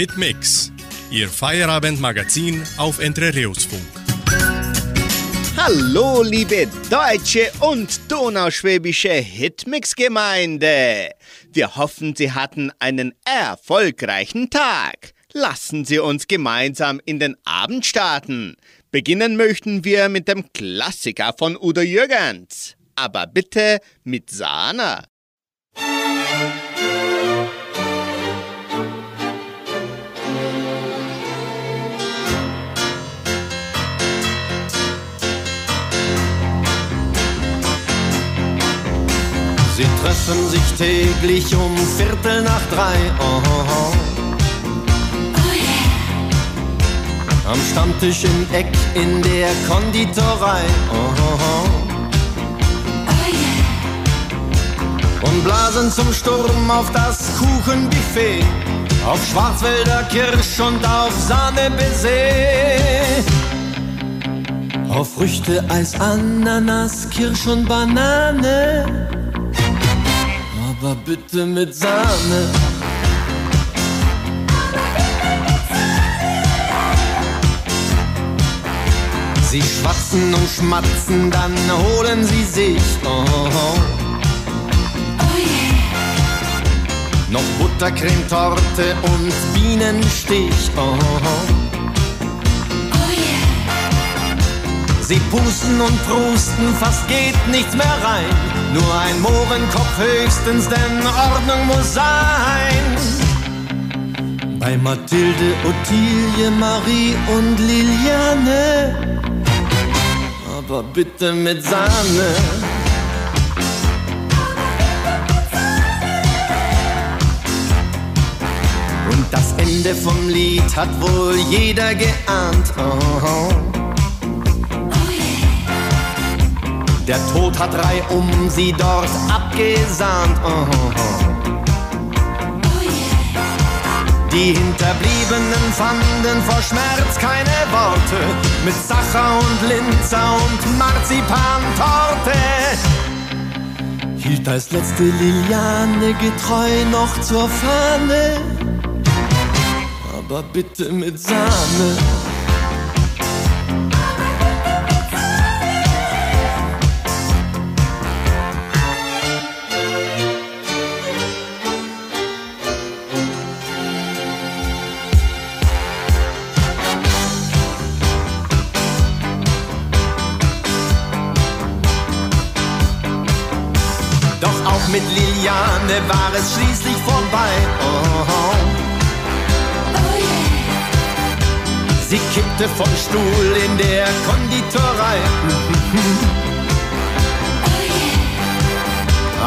Hitmix, Ihr Feierabendmagazin auf Entre Rios Funk. Hallo, liebe deutsche und donauschwäbische Hitmix-Gemeinde. Wir hoffen, Sie hatten einen erfolgreichen Tag. Lassen Sie uns gemeinsam in den Abend starten. Beginnen möchten wir mit dem Klassiker von Udo Jürgens. Aber bitte mit Sahne. Sie treffen sich täglich um Viertel nach drei. Oh, oh, oh. Am Stammtisch im Eck in der Konditorei. Und blasen zum Sturm auf das Kuchenbuffet. Auf Schwarzwälder Kirsch und auf Sahne. Auf Früchte, Eis, Ananas, Kirsch und Banane aber bitte mit Sahne. Sie schwatzen und schmatzen, dann holen sie sich. Oh, oh. Noch Buttercremetorte und Bienenstich. Oh, Sie pusten und prusten, fast geht nichts mehr rein. Nur ein Mohrenkopf höchstens, denn Ordnung muss sein. Bei Mathilde, Ottilie, Marie und Liliane. Aber bitte mit Sahne. Und das Ende vom Lied hat wohl jeder geahnt. Oh. Der Tod hat drei um sie dort abgesahnt. Oh, oh, oh. Die Hinterbliebenen fanden vor Schmerz keine Worte mit Sacher und Linzer und Marzipantorte. Hielt als letzte Liliane getreu noch zur Fahne, aber bitte mit Sahne. Liliane war es schließlich vorbei. Oh, oh. Sie kippte vom Stuhl in der Konditorei.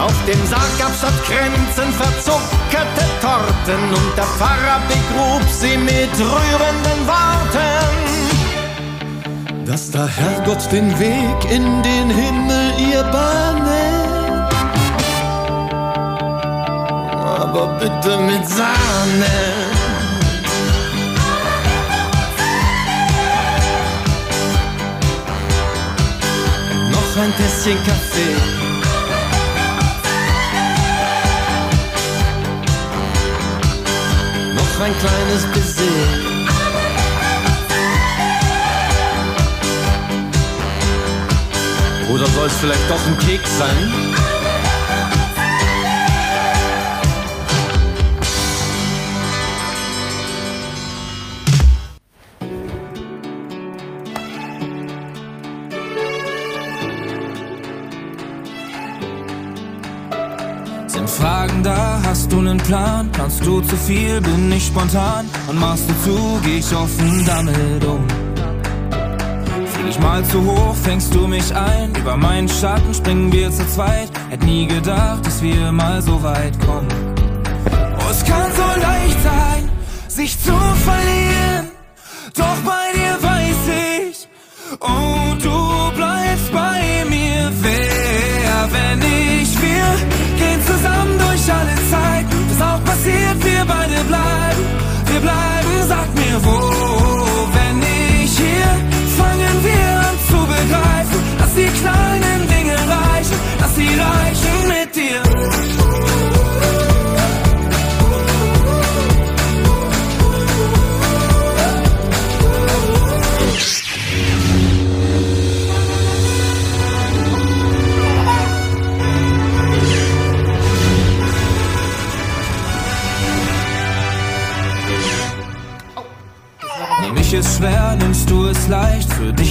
Auf dem Sarg gab's statt Kränzen verzuckerte Torten und der Pfarrer begrub sie mit rührenden Worten. Dass der Herrgott den Weg in den Himmel ihr bahne aber bitte mit Sahne. Noch ein Tässchen Kaffee. Noch ein kleines Baiser. Oder soll es vielleicht doch ein Keks sein? Hast du nen Plan? Planst du zu viel, bin ich spontan und machst du zu, geh ich offen damit um. Flieg ich mal zu hoch, fängst du mich ein, über meinen Schatten springen wir zu zweit. Hätt nie gedacht, dass wir mal so weit kommen. Oh, es kann so leicht sein, sich zu verlieren, passiert, wir beide bleiben. Wir bleiben, sag mir wo. Wenn ich hier, fangen wir an zu begreifen, dass die kleinen Dinge reichen, dass sie reichen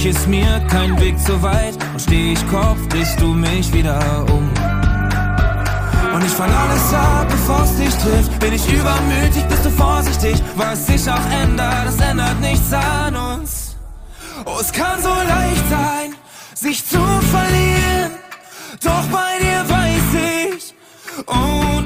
dich ist mir kein Weg zu weit. Und steh ich Kopf, drehst du mich wieder um. Und ich fang alles ab, bevor es dich trifft. Bin ich übermütig, bist du vorsichtig. Was sich auch ändert, das ändert nichts an uns. Oh, es kann so leicht sein, sich zu verlieren. Doch bei dir weiß ich, oh,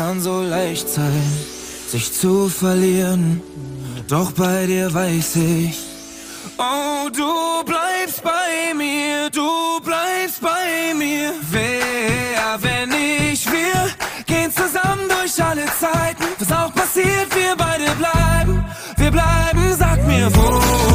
kann so leicht sein, sich zu verlieren, doch bei dir weiß ich, oh, du bleibst bei mir, du bleibst bei mir. Wer, wenn nicht wir, gehen zusammen durch alle Zeiten. Was auch passiert, wir beide bleiben, wir bleiben, sag mir wo.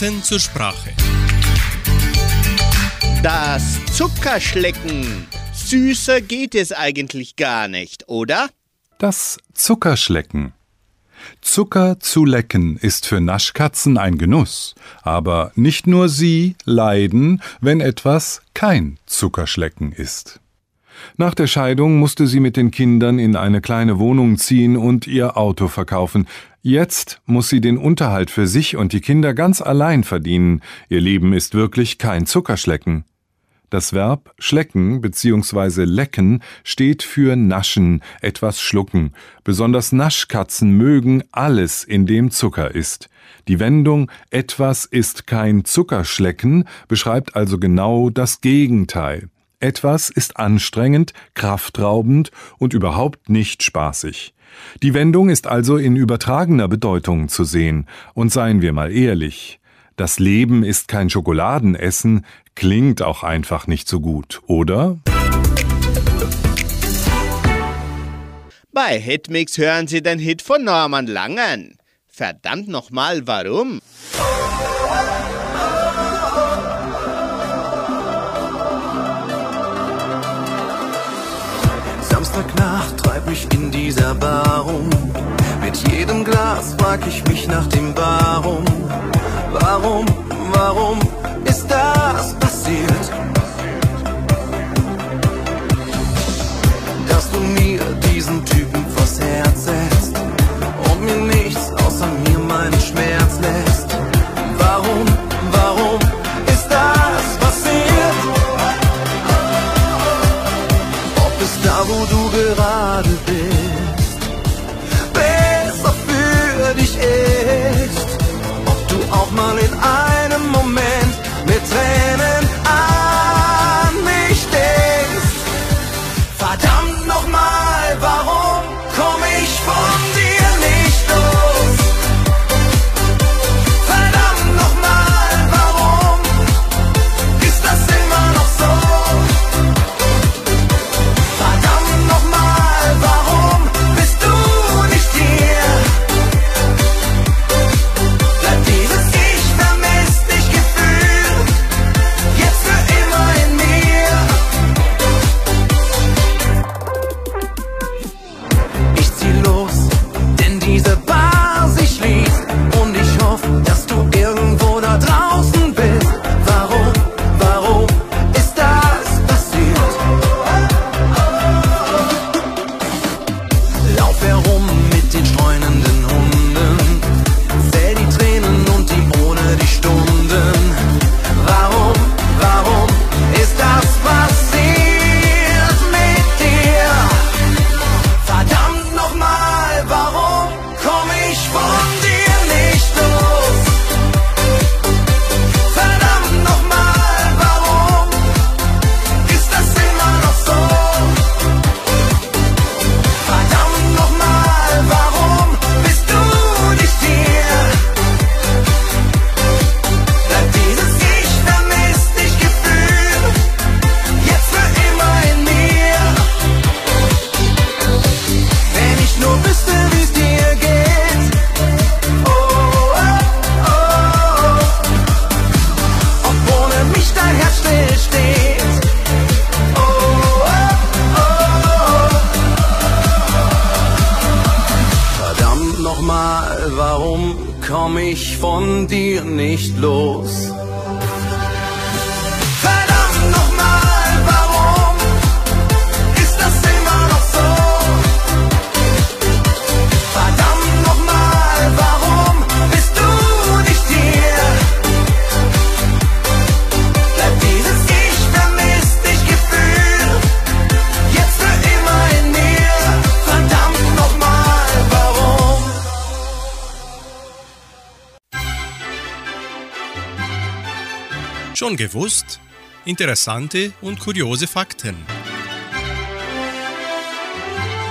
Fakten zur Sprache. Das Zuckerschlecken. Süßer geht es eigentlich gar nicht, oder? Das Zuckerschlecken. Zucker zu lecken ist für Naschkatzen ein Genuss, aber nicht nur sie leiden, wenn etwas kein Zuckerschlecken ist. Nach der Scheidung musste sie mit den Kindern in eine kleine Wohnung ziehen und ihr Auto verkaufen. Jetzt muss sie den Unterhalt für sich und die Kinder ganz allein verdienen. Ihr Leben ist wirklich kein Zuckerschlecken. Das Verb schlecken bzw. lecken steht für naschen, etwas schlucken. Besonders Naschkatzen mögen alles, in dem Zucker ist. Die Wendung etwas ist kein Zuckerschlecken beschreibt also genau das Gegenteil. Etwas ist anstrengend, kraftraubend und überhaupt nicht spaßig. Die Wendung ist also in übertragener Bedeutung zu sehen. Und seien wir mal ehrlich, das Leben ist kein Schokoladenessen, klingt auch einfach nicht so gut, oder? Bei Hitmix hören Sie den Hit von Norman Langen. Verdammt nochmal, warum? Samstagnacht mich in dieser Bar rum. Mit jedem Glas frag ich mich nach dem Warum. Warum, warum Schon gewusst? Interessante und kuriose Fakten.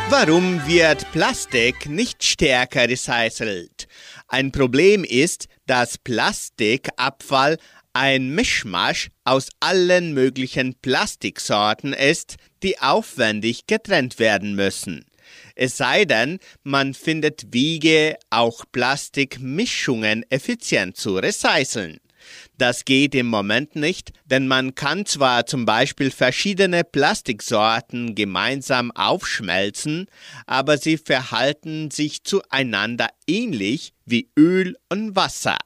Warum wird Plastik nicht stärker recycelt? Ein Problem ist, dass Plastikabfall ein Mischmasch aus allen möglichen Plastiksorten ist, die aufwendig getrennt werden müssen. Es sei denn, man findet Wege, auch Plastikmischungen effizient zu recyceln. Das geht im Moment nicht, denn man kann zwar zum Beispiel verschiedene Plastiksorten gemeinsam aufschmelzen, aber sie verhalten sich zueinander ähnlich wie Öl und Wasser.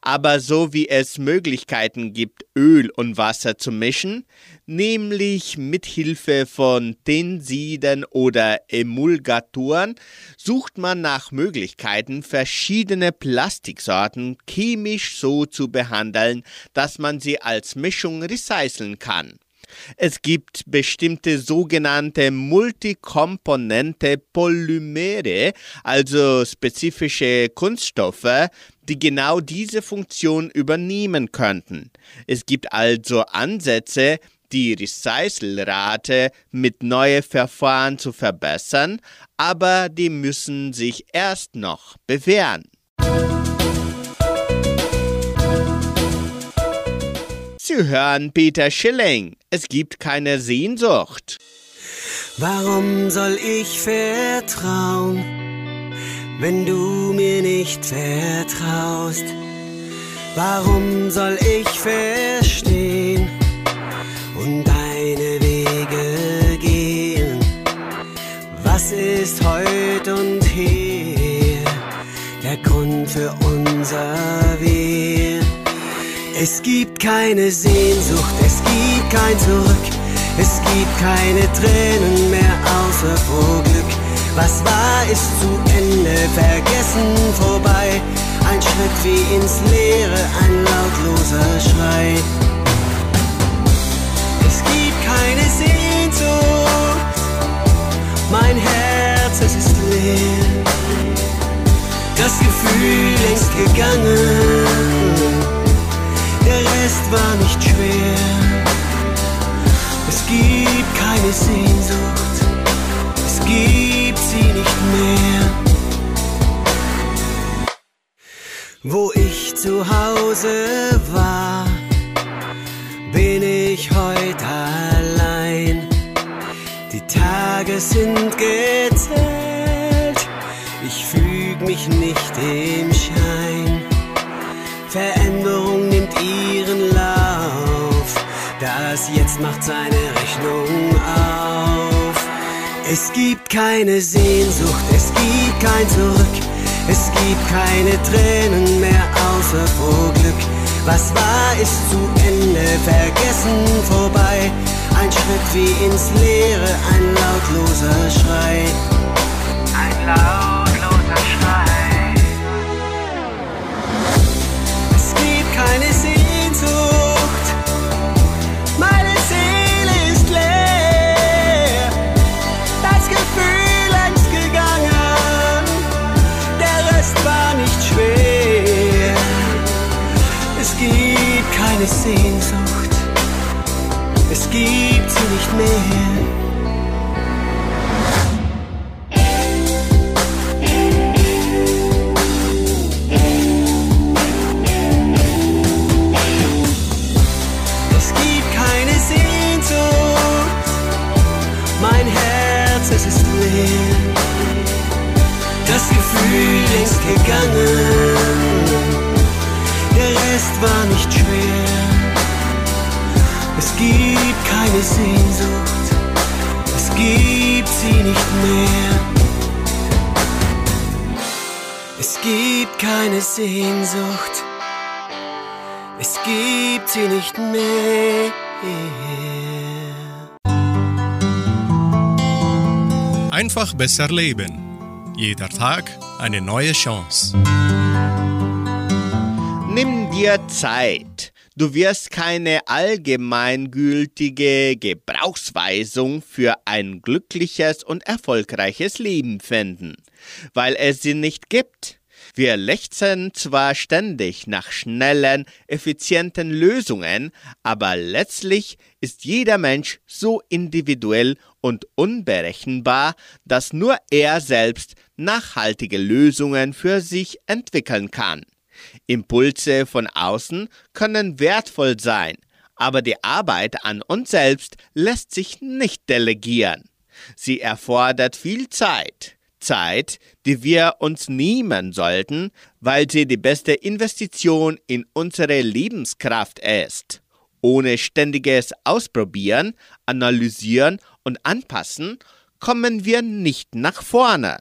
Aber so wie es Möglichkeiten gibt, Öl und Wasser zu mischen, nämlich mit Hilfe von Tensiden oder Emulgatoren, sucht man nach Möglichkeiten, verschiedene Plastiksorten chemisch so zu behandeln, dass man sie als Mischung recyceln kann. Es gibt bestimmte sogenannte Multikomponente Polymere, also spezifische Kunststoffe, die genau diese Funktion übernehmen könnten. Es gibt also Ansätze, die Recycelrate mit neuen Verfahren zu verbessern, aber die müssen sich erst noch bewähren. Sie hören Peter Schilling. Es gibt keine Sehnsucht. Warum soll ich vertrauen, wenn du mir nicht vertraust? Warum soll ich verstehen? und deine Wege gehen. Was ist heute und hier der Grund für unser Wir? Es gibt keine Sehnsucht, es gibt kein Zurück, es gibt keine Tränen mehr außer vor Glück. Was war, ist zu Ende, vergessen vorbei. Ein Schritt wie ins Leere, ein lautloser Schrei keine Sehnsucht. Mein Herz, es ist leer. Das Gefühl längst gegangen. Der Rest war nicht schwer. Es gibt keine Sehnsucht. Gibt sie nicht mehr. Wo ich zu Hause war, bin ich heute allein. Die Tage sind gezählt, ich füg mich nicht im Schein. Veränderung nimmt ihren Lauf, das Jetzt macht seine Rechnung. Es gibt keine Sehnsucht, es gibt kein Zurück, es gibt keine Tränen mehr außer vor Glück. Was war, ist zu Ende, vergessen vorbei. Ein Schritt wie ins Leere, ein lautloser Schrei. Ein lautloser keine Sehnsucht es gibt sie nicht mehr. Es gibt keine Sehnsucht, mein Herz, es ist leer. Das Gefühl längst gegangen, Rest war nicht schwer. Es gibt keine Sehnsucht, es gibt sie nicht mehr. Es gibt keine Sehnsucht, es gibt sie nicht mehr. Einfach besser leben. Jeder Tag eine neue Chance. Nimm dir Zeit. Du wirst keine allgemeingültige Gebrauchsweisung für ein glückliches und erfolgreiches Leben finden, weil es sie nicht gibt. Wir lechzen zwar ständig nach schnellen, effizienten Lösungen, aber letztlich ist jeder Mensch so individuell und unberechenbar, dass nur er selbst nachhaltige Lösungen für sich entwickeln kann. Impulse von außen können wertvoll sein, aber die Arbeit an uns selbst lässt sich nicht delegieren. Sie erfordert viel Zeit. Zeit, die wir uns nehmen sollten, weil sie die beste Investition in unsere Lebenskraft ist. Ohne ständiges Ausprobieren, Analysieren und Anpassen kommen wir nicht nach vorne.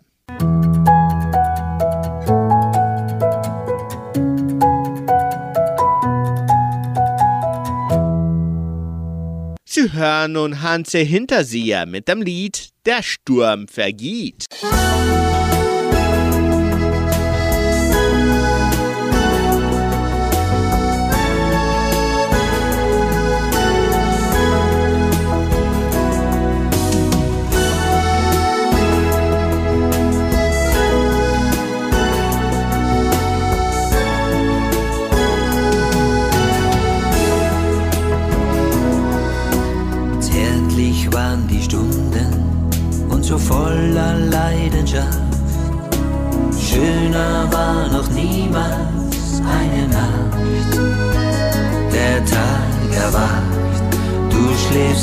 Sie hören nun Hanse Hinterseher mit dem Lied Der Sturm vergeht. Zärtlich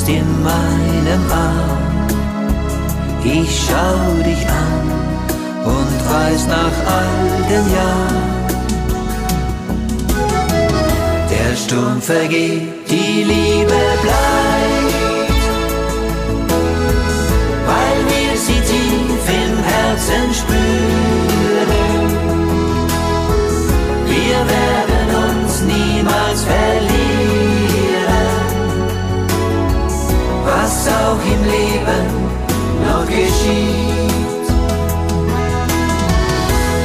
in meinem Arm. Ich schau dich an und weiß nach all den Jahren. Der Sturm vergeht, die Liebe bleibt, weil wir sie tief im Herzen spüren. Wir werden uns niemals verlieren, auch im Leben noch geschieht.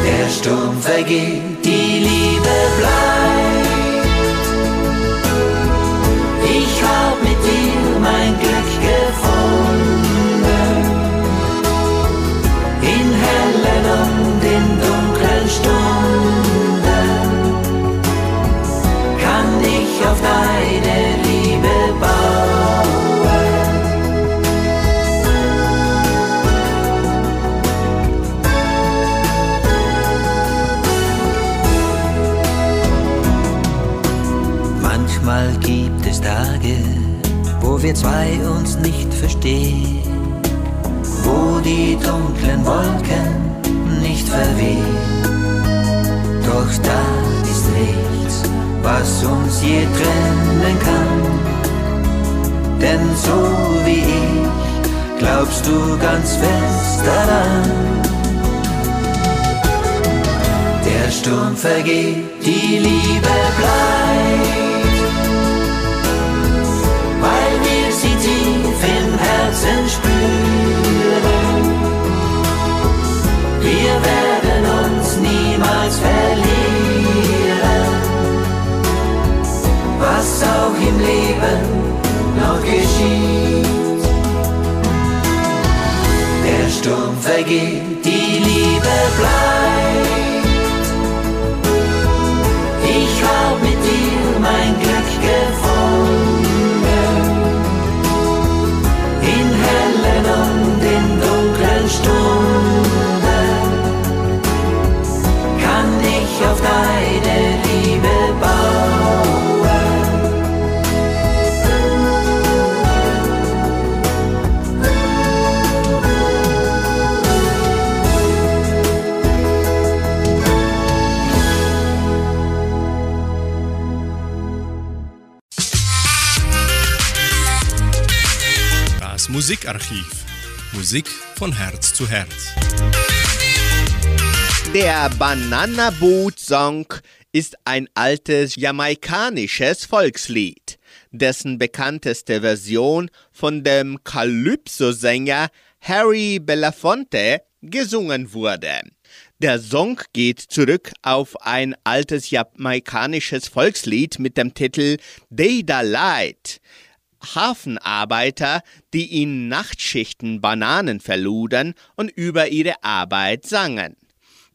Der Sturm vergeht, die Liebe bleibt. Tage, wo wir zwei uns nicht verstehen, wo die dunklen Wolken nicht verwehen. Doch da ist nichts, was uns je trennen kann. Denn so wie ich, glaubst du ganz fest daran. Der Sturm vergeht, die Liebe bleibt, niemals verlieren, was auch im Leben noch geschieht. Der Sturm vergeht, die Liebe bleibt. Ich hab mit Musikarchiv. Musik von Herz zu Herz. Der Banana Boot Song ist ein altes jamaikanisches Volkslied, dessen bekannteste Version von dem Calypso-Sänger Harry Belafonte gesungen wurde. Der Song geht zurück auf ein altes jamaikanisches Volkslied mit dem Titel Data Light. Hafenarbeiter, die in Nachtschichten Bananen verluden und über ihre Arbeit sangen.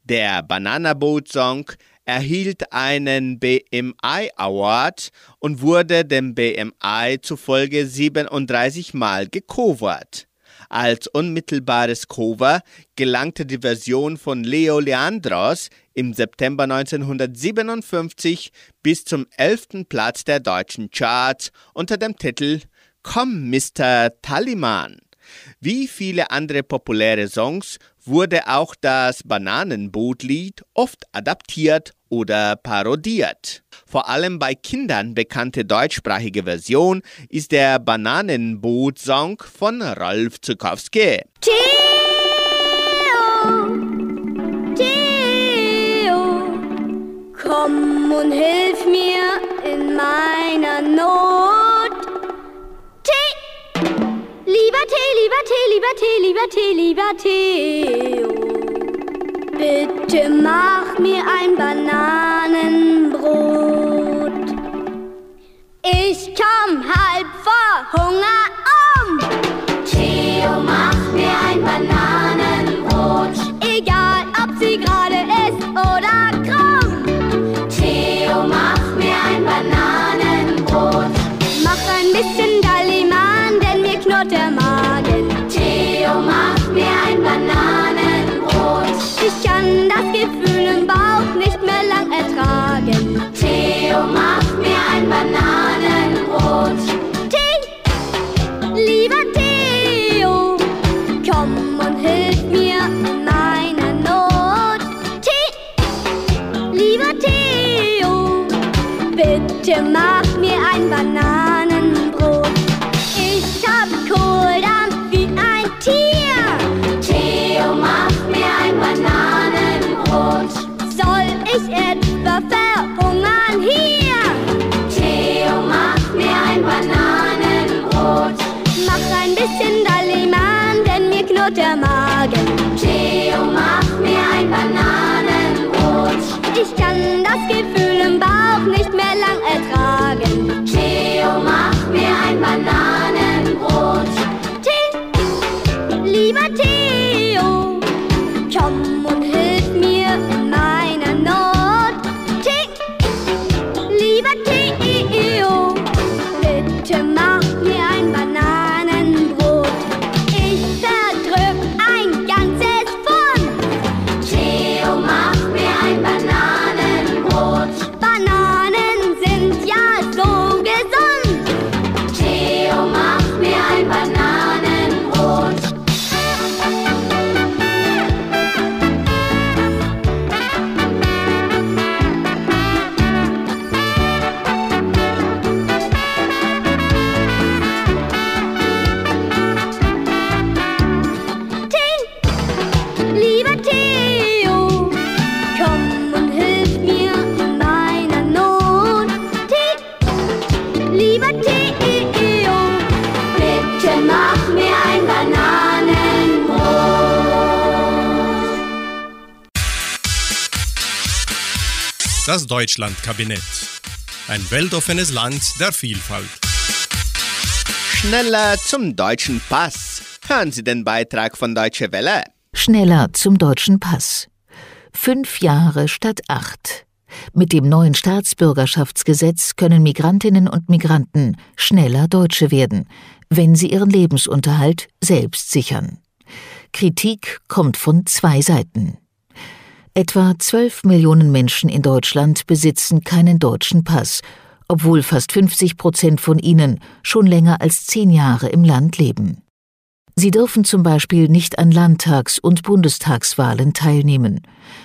Der Banana Boat Song erhielt einen BMI Award und wurde dem BMI zufolge 37 Mal gecovert. Als unmittelbares Cover gelangte die Version von Leo Leandros im September 1957 bis zum 11. Platz der deutschen Charts unter dem Titel Komm, Mr. Tallyman. Wie viele andere populäre Songs wurde auch das Bananenbootlied oft adaptiert oder parodiert. Vor allem bei Kindern bekannte deutschsprachige Version ist der Bananenboot-Song von Rolf Zukowski. Theo, Theo, komm und hilf mir in meiner Not. Tee, lieber Tee, lieber Tee, lieber Tee, lieber Tee, lieber Theo. Bitte mach mir ein Bananenbrot. Ich komm halb vor Hunger um. Theo, mach mir ein Bananenbrot. Kann das Gefühl im Bauch nicht mehr lang ertragen. Theo, mach mir ein Bananenbrot. Tee, lieber Theo, komm und hilf mir in meiner Not. Tee, lieber Theo, bitte mach mir ein Bananenbrot. Ich hab Kohldampf wie ein Tier. Knurrt der Magen. Theo, mach mir ein Bananenbrot. Ich kann das Gefühl im Bauch nicht mehr lang ertragen. Theo, mach mir ein Bananenbrot. Deutschlandkabinett. Ein weltoffenes Land der Vielfalt. Schneller zum deutschen Pass. Hören Sie den Beitrag von Deutsche Welle. Schneller zum deutschen Pass. Fünf Jahre statt acht. Mit dem neuen Staatsbürgerschaftsgesetz können Migrantinnen und Migranten schneller Deutsche werden, wenn sie ihren Lebensunterhalt selbst sichern. Kritik kommt von zwei Seiten. Etwa 12 Millionen Menschen in Deutschland besitzen keinen deutschen Pass, obwohl fast 50 Prozent von ihnen schon länger als zehn Jahre im Land leben. Sie dürfen zum Beispiel nicht an Landtags- und Bundestagswahlen teilnehmen.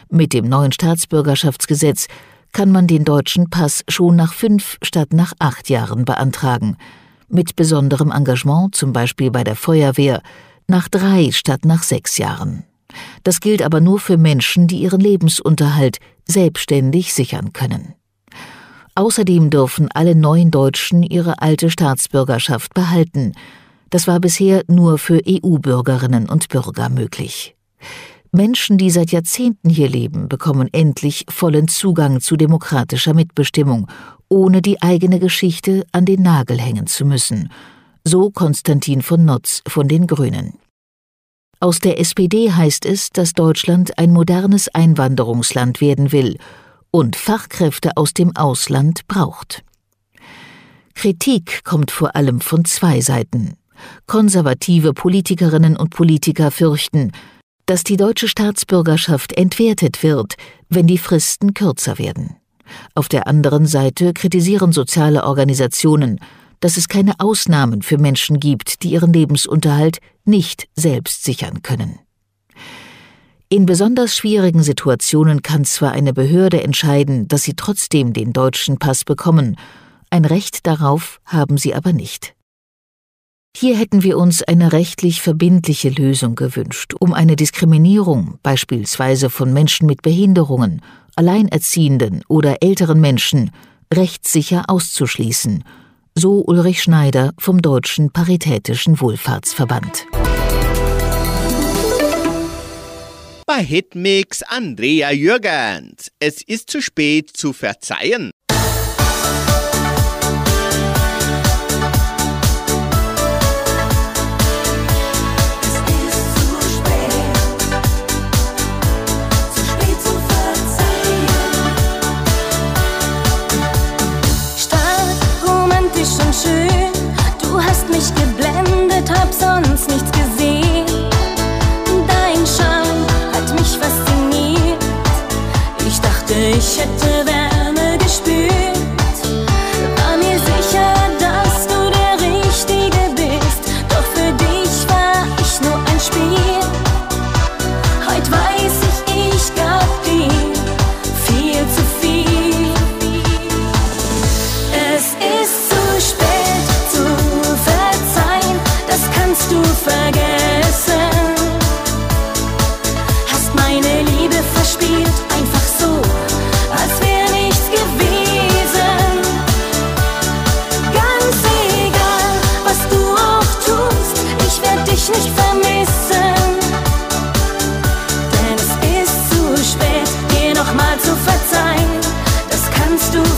Mit dem neuen Staatsbürgerschaftsgesetz kann man den deutschen Pass schon nach fünf statt nach acht Jahren beantragen. Mit besonderem Engagement, zum Beispiel bei der Feuerwehr, nach drei statt nach sechs Jahren. Das gilt aber nur für Menschen, die ihren Lebensunterhalt selbstständig sichern können. Außerdem dürfen alle neuen Deutschen ihre alte Staatsbürgerschaft behalten. Das war bisher nur für EU-Bürgerinnen und Bürger möglich. Menschen, die seit Jahrzehnten hier leben, bekommen endlich vollen Zugang zu demokratischer Mitbestimmung, ohne die eigene Geschichte an den Nagel hängen zu müssen. So Konstantin von Notz von den Grünen. Aus der SPD heißt es, dass Deutschland ein modernes Einwanderungsland werden will und Fachkräfte aus dem Ausland braucht. Kritik kommt vor allem von zwei Seiten. Konservative Politikerinnen und Politiker fürchten, dass die deutsche Staatsbürgerschaft entwertet wird, wenn die Fristen kürzer werden. Auf der anderen Seite kritisieren soziale Organisationen, dass es keine Ausnahmen für Menschen gibt, die ihren Lebensunterhalt nicht selbst sichern können. In besonders schwierigen Situationen kann zwar eine Behörde entscheiden, dass sie trotzdem den deutschen Pass bekommen, ein Recht darauf haben sie aber nicht. Hier hätten wir uns eine rechtlich verbindliche Lösung gewünscht, um eine Diskriminierung beispielsweise von Menschen mit Behinderungen, Alleinerziehenden oder älteren Menschen rechtssicher auszuschließen, so Ulrich Schneider vom Deutschen Paritätischen Wohlfahrtsverband. Bei Hitmix Andrea Jürgens. Es ist zu spät zu verzeihen.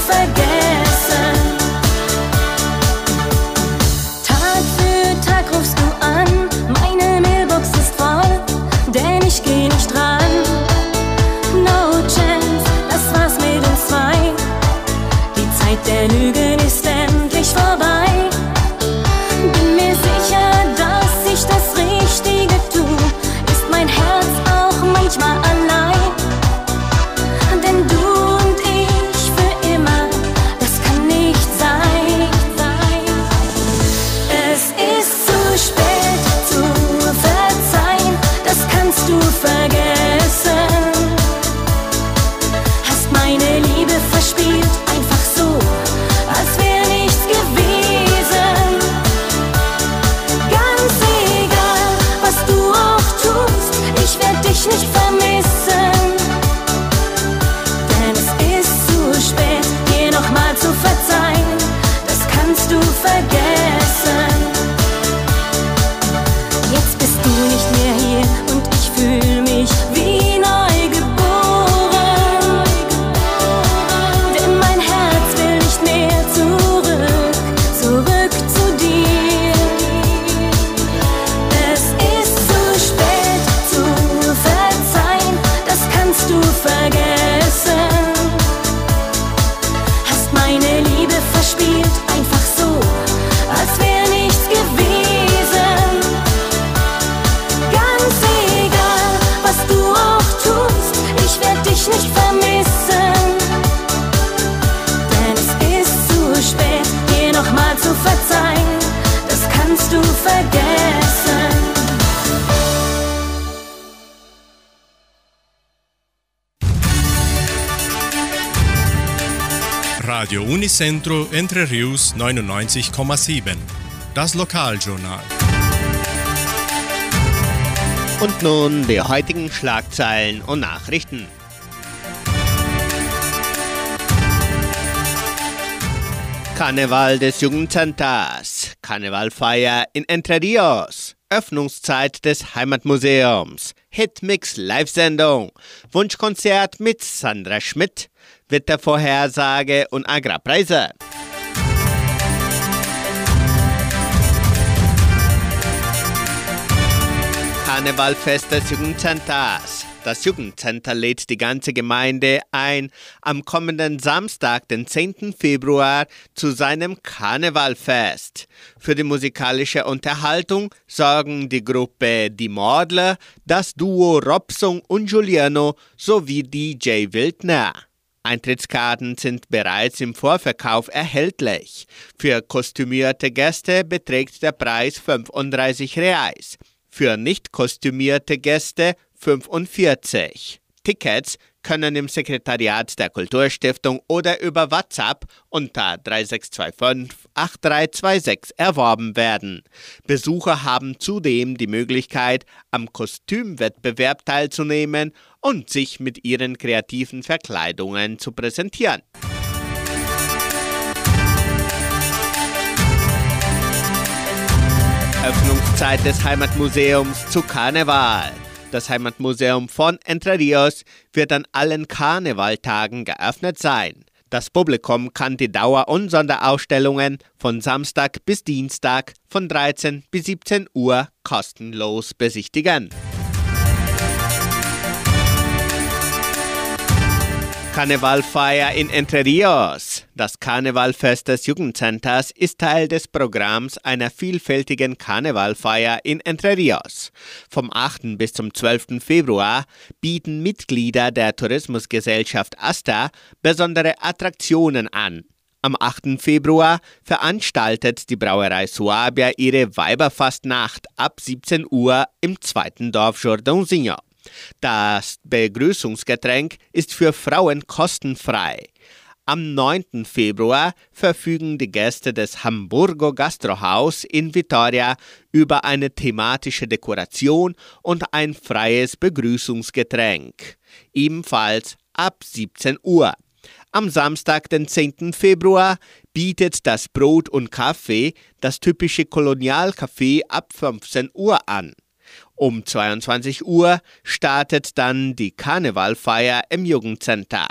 Kannst Radio Unicentro Entre Rius 99,7. Das Lokaljournal. Und nun die heutigen Schlagzeilen und Nachrichten. Karneval des Jugendcenters, Karnevalfeier in Entre Rios, Öffnungszeit des Heimatmuseums, Hitmix Live-Sendung, Wunschkonzert mit Sandra Schmidt, Wettervorhersage und Agrarpreise. Karnevalfest des Jugendcenters. Das Jugendcenter lädt die ganze Gemeinde ein, am kommenden Samstag, den 10. Februar, zu seinem Karnevalfest. Für die musikalische Unterhaltung sorgen die Gruppe Die Mordler, das Duo Robson und Giuliano sowie DJ Wildner. Eintrittskarten sind bereits im Vorverkauf erhältlich. Für kostümierte Gäste beträgt der Preis 35 Reais. Für nicht kostümierte Gäste 45. Tickets können im Sekretariat der Kulturstiftung oder über WhatsApp unter 3625 8326 erworben werden. Besucher haben zudem die Möglichkeit, am Kostümwettbewerb teilzunehmen und sich mit ihren kreativen Verkleidungen zu präsentieren. Öffnungszeit des Heimatmuseums zu Karneval. Das Heimatmuseum von Entre Rios wird an allen Karnevaltagen geöffnet sein. Das Publikum kann die Dauer- und Sonderausstellungen von Samstag bis Dienstag von 13 bis 17 Uhr kostenlos besichtigen. Karnevalfeier in Entre Rios. Das Karnevalfest des Jugendcenters ist Teil des Programms einer vielfältigen Karnevalfeier in Entre Rios. Vom 8. bis zum 12. Februar bieten Mitglieder der Tourismusgesellschaft Asta besondere Attraktionen an. Am 8. Februar veranstaltet die Brauerei Suabia ihre Weiberfastnacht ab 17 Uhr im zweiten Dorf Jordãozinho. Das Begrüßungsgetränk ist für Frauen kostenfrei. Am 9. Februar verfügen die Gäste des Hamburgo Gastrohaus in Vitoria über eine thematische Dekoration und ein freies Begrüßungsgetränk. Ebenfalls ab 17 Uhr. Am Samstag, den 10. Februar, bietet das Brot und Kaffee das typische Kolonialcafé ab 15 Uhr an. Um 22 Uhr startet dann die Karnevalfeier im Jugendcenter.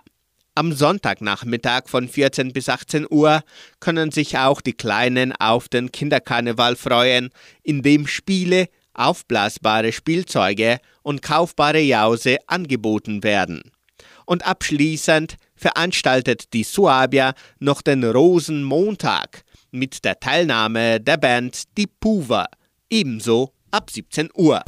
Am Sonntagnachmittag von 14 bis 18 Uhr können sich auch die Kleinen auf den Kinderkarneval freuen, in dem Spiele, aufblasbare Spielzeuge und kaufbare Jause angeboten werden. Und abschließend veranstaltet die Suabia noch den Rosenmontag mit der Teilnahme der Band Die Puva, ebenso ab 17 Uhr.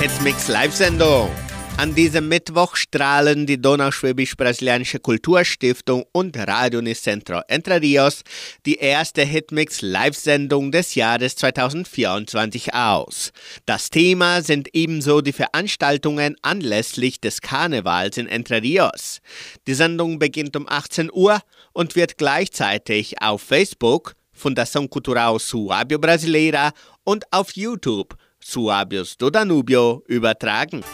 Hitmix Live-Sendung. An diesem Mittwoch strahlen die Donauschwäbisch-Brasilianische Kulturstiftung und Radio Nicentro Entre Rios die erste Hitmix Live-Sendung des Jahres 2024 aus. Das Thema sind ebenso die Veranstaltungen anlässlich des Karnevals in Entre Rios. Die Sendung beginnt um 18 Uhr und wird gleichzeitig auf Facebook, Fundação Cultural Suábio Brasileira und auf YouTube Suábios do Danúbio übertragen.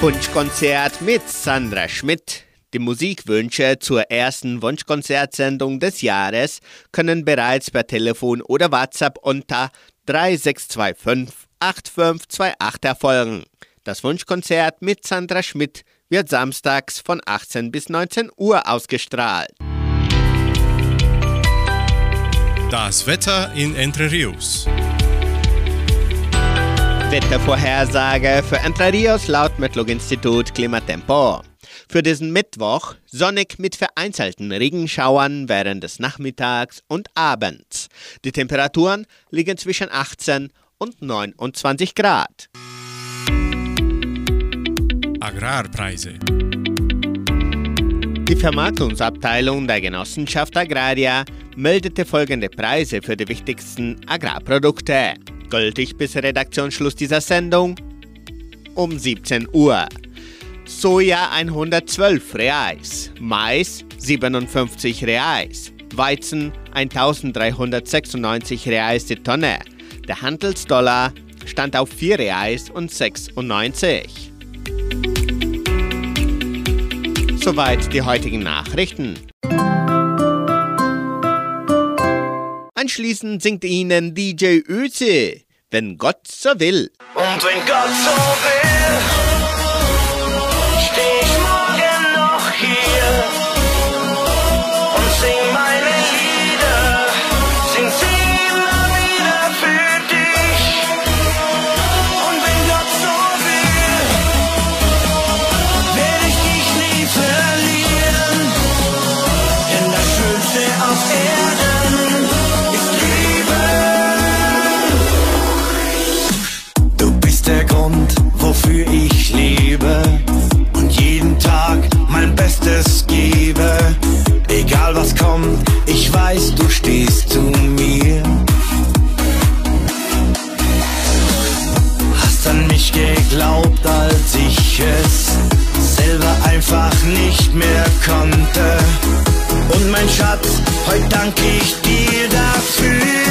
Wunschkonzert mit Sandra Schmidt. Die Musikwünsche zur ersten Wunschkonzertsendung des Jahres können bereits per Telefon oder WhatsApp unter 3625 8528 erfolgen. Das Wunschkonzert mit Sandra Schmidt wird samstags von 18 bis 19 Uhr ausgestrahlt. Das Wetter in Entre Rios. Wettervorhersage für Entre Rios laut Metlog-Institut Klimatempo. Für diesen Mittwoch sonnig mit vereinzelten Regenschauern während des Nachmittags und Abends. Die Temperaturen liegen zwischen 18 und 29 Grad. Agrarpreise. Die Vermarktungsabteilung der Genossenschaft Agraria meldete folgende Preise für die wichtigsten Agrarprodukte. Gültig bis Redaktionsschluss dieser Sendung um 17 Uhr. Soja 112 Reais, Mais 57 Reais, Weizen 1396 Reais die Tonne. Der Handelsdollar stand auf 4 Reais und 96. Soweit die heutigen Nachrichten. Anschließend singt Ihnen DJ Öze, wenn Gott so will. Und wenn Gott so will, weiß, du stehst zu mir. Hast an mich geglaubt, als ich es selber einfach nicht mehr konnte. Und mein Schatz, heute danke ich dir dafür.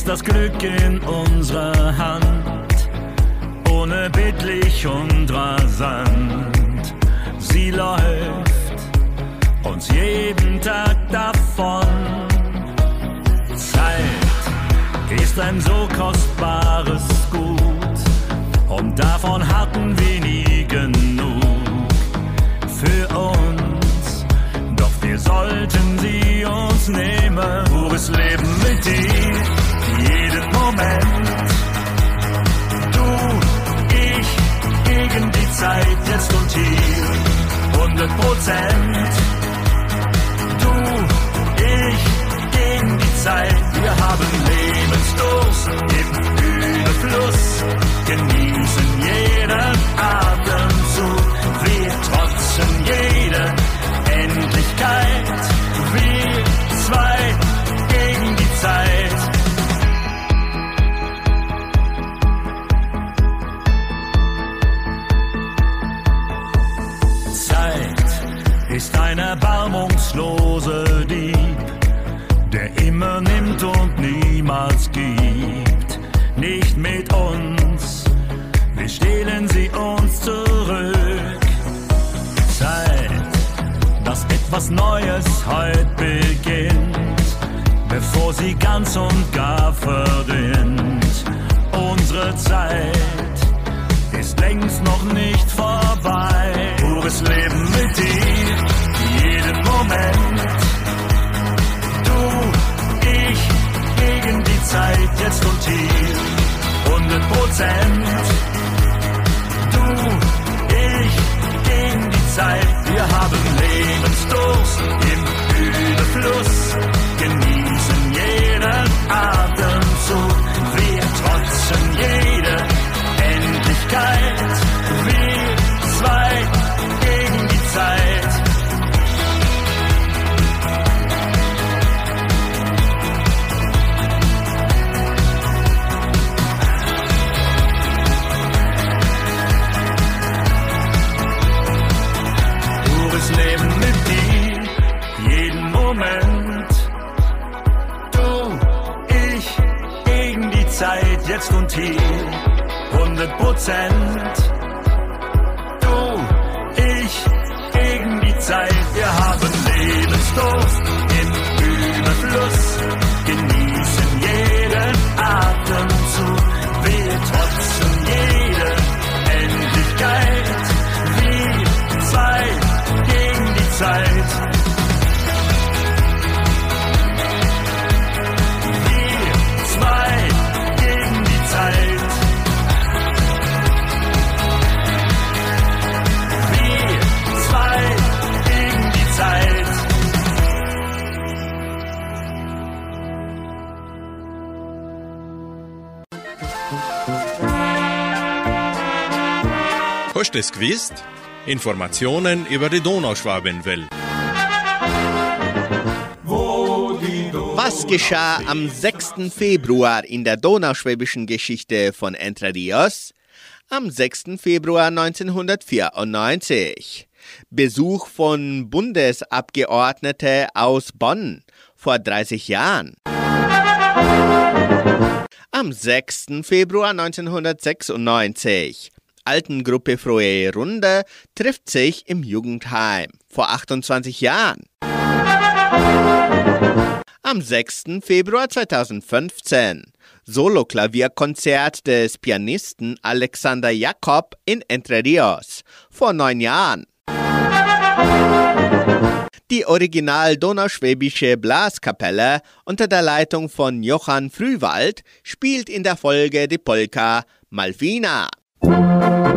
Ist das Glück in unserer Hand, unerbittlich und rasant. Sie läuft uns jeden Tag davon. Zeit ist ein so kostbares Gut und davon hatten wir nie genug für uns. Doch wir sollten sie uns nehmen. Pures Leben mit dir, Moment. Du, ich, gegen die Zeit, jetzt und hier, 100 Prozent. Du, ich, gegen die Zeit, wir haben Lebensdurst im Überfluss, genießen jeden Atemzug, wir trotzen jede Endlichkeit, wir zwei gottlose Dieb, der immer nimmt und niemals gibt. Nicht mit uns, wir stehlen sie uns zurück. Zeit, dass etwas Neues heute beginnt, bevor sie ganz und gar verdient. Unsere Zeit Jetzt und hier. 100 Prozent. Du, ich, gegen die Zeit. Jetzt und hier. 100 Prozent. Hast es gewusst? Informationen über die Donauschwabenwelle. Was geschah am 6. Februar in der donauschwäbischen Geschichte von Entre Rios? Am 6. Februar 1994. Besuch von Bundesabgeordnete aus Bonn vor 30 Jahren. Am 6. Februar 1996. Altengruppe Frohe Runde trifft sich im Jugendheim vor 28 Jahren. Am 6. Februar 2015 Solo-Klavierkonzert des Pianisten Alexander Jakob in Entre Rios vor neun Jahren. Die original donauschwäbische Blaskapelle unter der Leitung von Johann Frühwald spielt in der Folge die Polka Malvina. Thank you.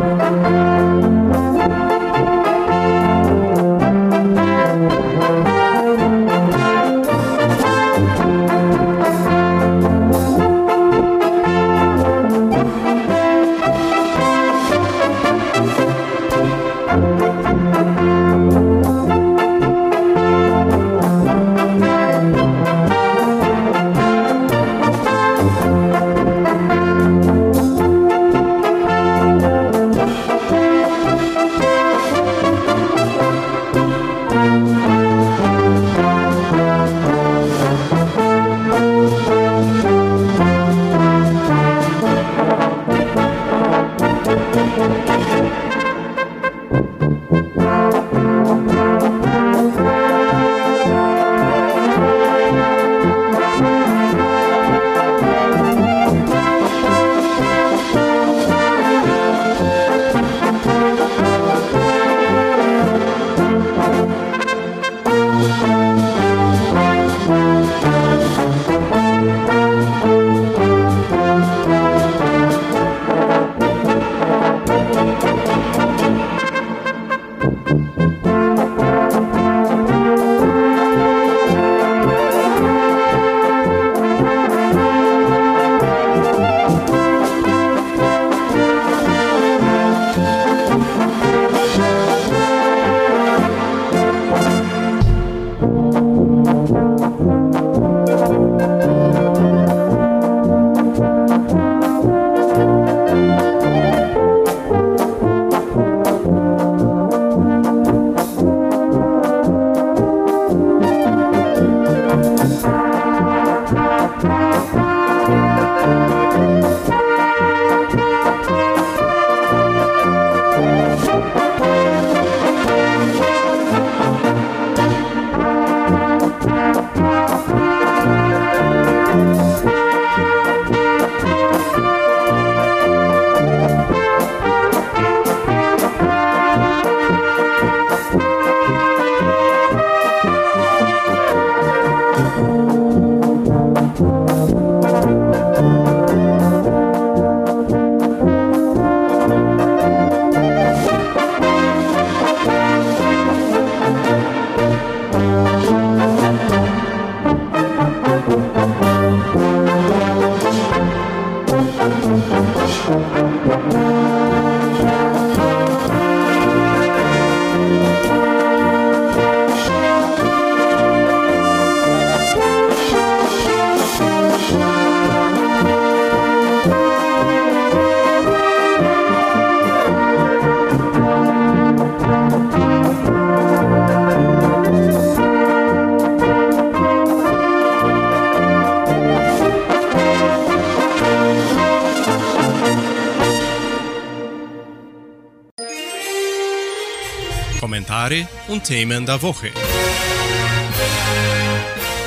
Und Themen der Woche.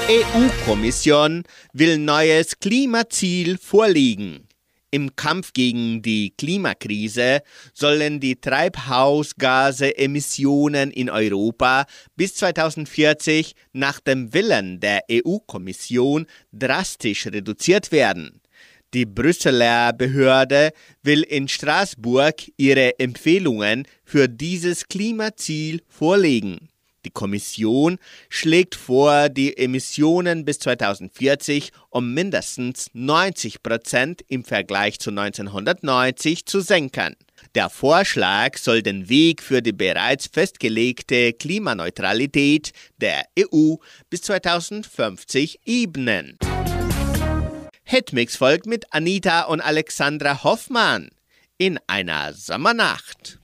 EU-Kommission will neues Klimaziel vorlegen. Im Kampf gegen die Klimakrise sollen die Treibhausgasemissionen in Europa bis 2040 nach dem Willen der EU-Kommission drastisch reduziert werden. Die Brüsseler Behörde will in Straßburg ihre Empfehlungen für dieses Klimaziel vorlegen. Die Kommission schlägt vor, die Emissionen bis 2040 um mindestens 90 Prozent im Vergleich zu 1990 zu senken. Der Vorschlag soll den Weg für die bereits festgelegte Klimaneutralität der EU bis 2050 ebnen. Hitmix folgt mit Anita und Alexandra Hoffmann in einer Sommernacht.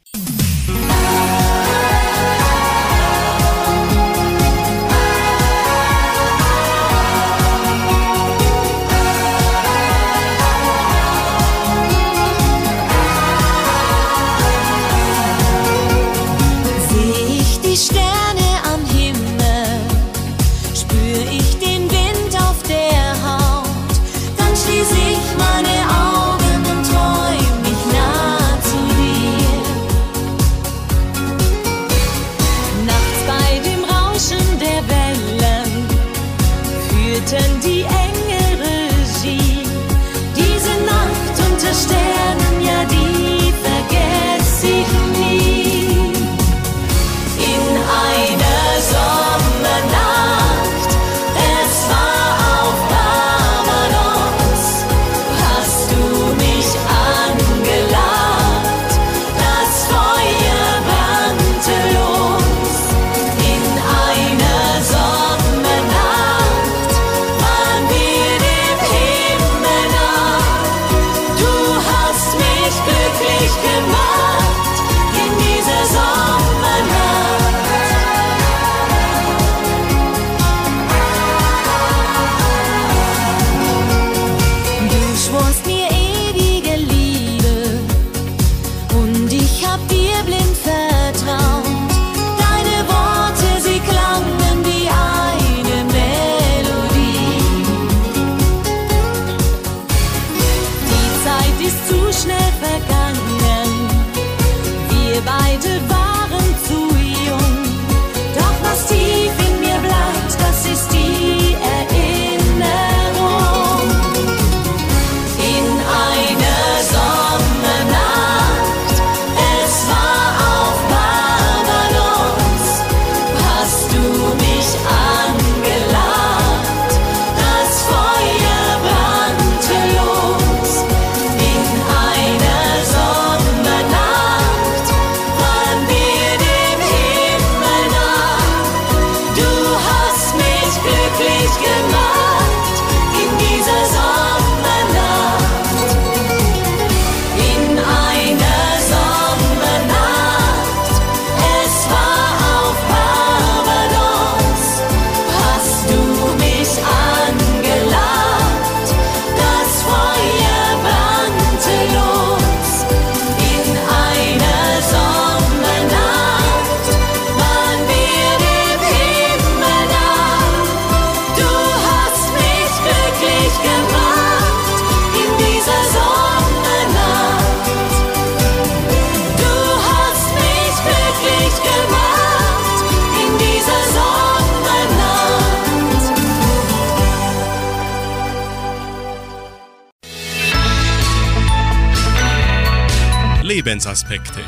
Lebensaspekte.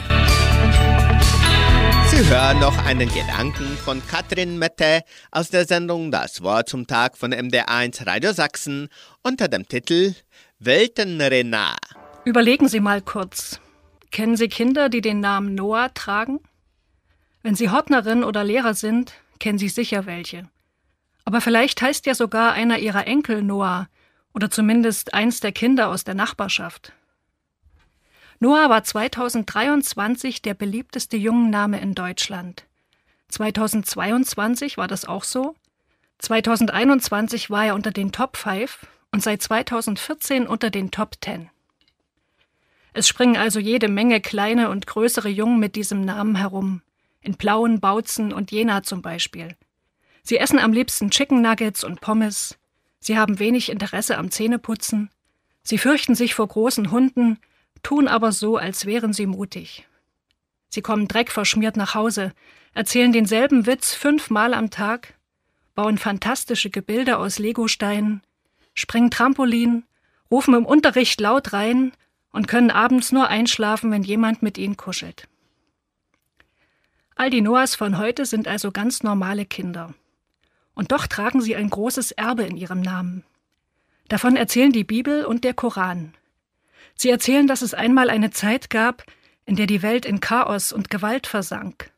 Sie hören noch einen Gedanken von Katrin Mette aus der Sendung Das Wort zum Tag von MDR1 Radio Sachsen unter dem Titel Weltenrenner. Überlegen Sie mal kurz. Kennen Sie Kinder, die den Namen Noah tragen? Wenn Sie Hortnerin oder Lehrer sind, kennen Sie sicher welche. Aber vielleicht heißt ja sogar einer Ihrer Enkel Noah oder zumindest eins der Kinder aus der Nachbarschaft. Noah war 2023 der beliebteste Jungenname in Deutschland. 2022 war das auch so. 2021 war er unter den Top 5 und seit 2014 unter den Top 10. Es springen also jede Menge kleine und größere Jungen mit diesem Namen herum. In Plauen, Bautzen und Jena zum Beispiel. Sie essen am liebsten Chicken Nuggets und Pommes. Sie haben wenig Interesse am Zähneputzen. Sie fürchten sich vor großen Hunden, tun aber so, als wären sie mutig. Sie kommen dreckverschmiert nach Hause, erzählen denselben Witz fünfmal am Tag, bauen fantastische Gebilde aus Legosteinen, springen Trampolin, rufen im Unterricht laut rein und können abends nur einschlafen, wenn jemand mit ihnen kuschelt. All die Noahs von heute sind also ganz normale Kinder. Und doch tragen sie ein großes Erbe in ihrem Namen. Davon erzählen die Bibel und der Koran. Sie erzählen, dass es einmal eine Zeit gab, in der die Welt in Chaos und Gewalt versank.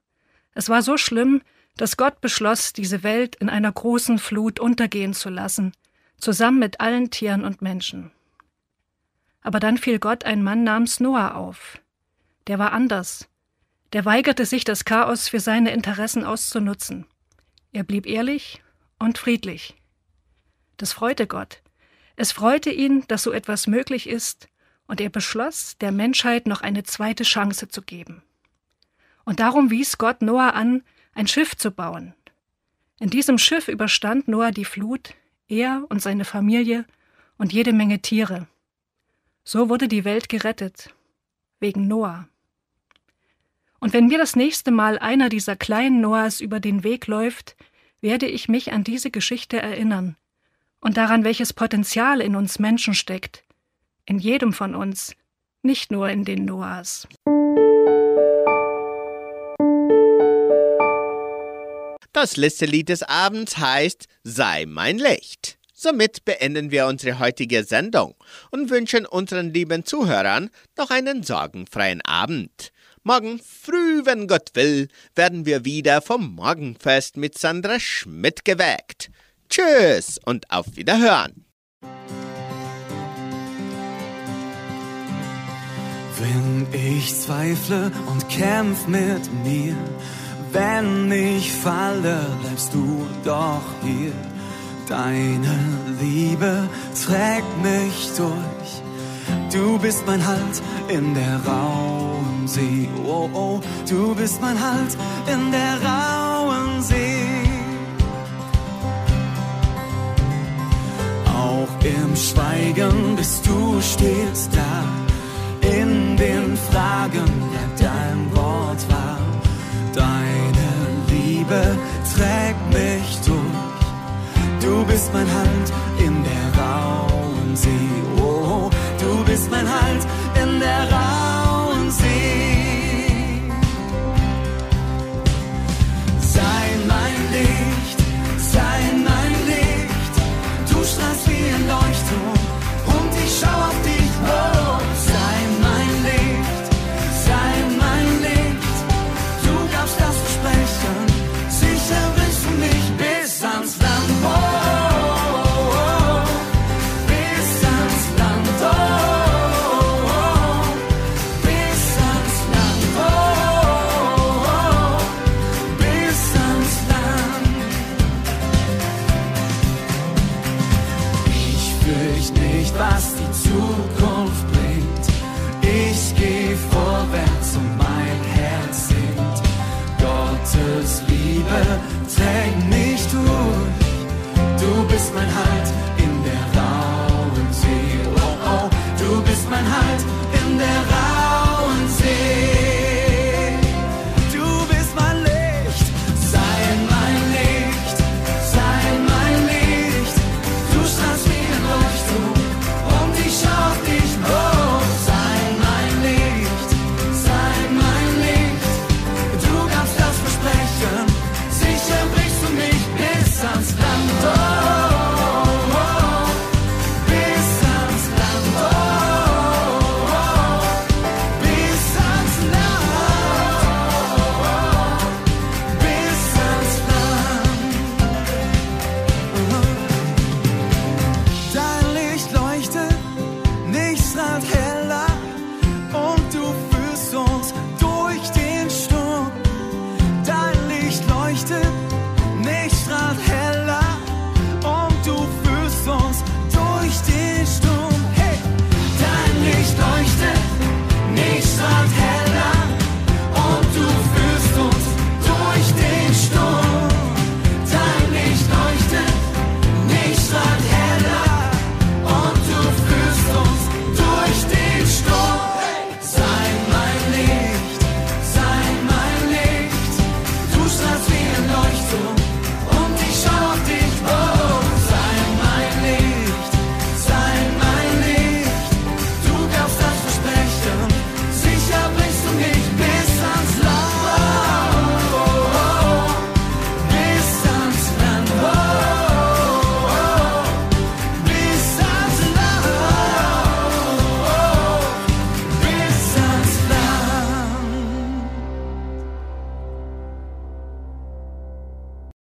Es war so schlimm, dass Gott beschloss, diese Welt in einer großen Flut untergehen zu lassen, zusammen mit allen Tieren und Menschen. Aber dann fiel Gott ein Mann namens Noah auf. Der war anders. Der weigerte sich, das Chaos für seine Interessen auszunutzen. Er blieb ehrlich und friedlich. Das freute Gott. Es freute ihn, dass so etwas möglich ist, und er beschloss, der Menschheit noch eine zweite Chance zu geben. Und darum wies Gott Noah an, ein Schiff zu bauen. In diesem Schiff überstand Noah die Flut, er und seine Familie und jede Menge Tiere. So wurde die Welt gerettet, wegen Noah. Und wenn mir das nächste Mal einer dieser kleinen Noahs über den Weg läuft, werde ich mich an diese Geschichte erinnern und daran, welches Potenzial in uns Menschen steckt, in jedem von uns, nicht nur in den Noahs. Das letzte Lied des Abends heißt Sei mein Licht. Somit beenden wir unsere heutige Sendung und wünschen unseren lieben Zuhörern noch einen sorgenfreien Abend. Morgen früh, wenn Gott will, werden wir wieder vom Morgenfest mit Sandra Schmidt geweckt. Tschüss und auf Wiederhören. Wenn ich zweifle und kämpf mit mir, wenn ich falle, bleibst du doch hier. Deine Liebe trägt mich durch. Du bist mein Halt in der rauen See. Oh, oh, du bist mein Halt in der rauen See. Auch im Schweigen bist du stets da. In den Fragen bleibt dein Wort wahr. Deine Liebe trägt mich durch. Du bist mein Halt in der rauen See. Oh, du bist mein Halt in der rauen See. Sei mein Licht, sei mein Licht. Du strahlst wie ein Leuchtturm und ich schau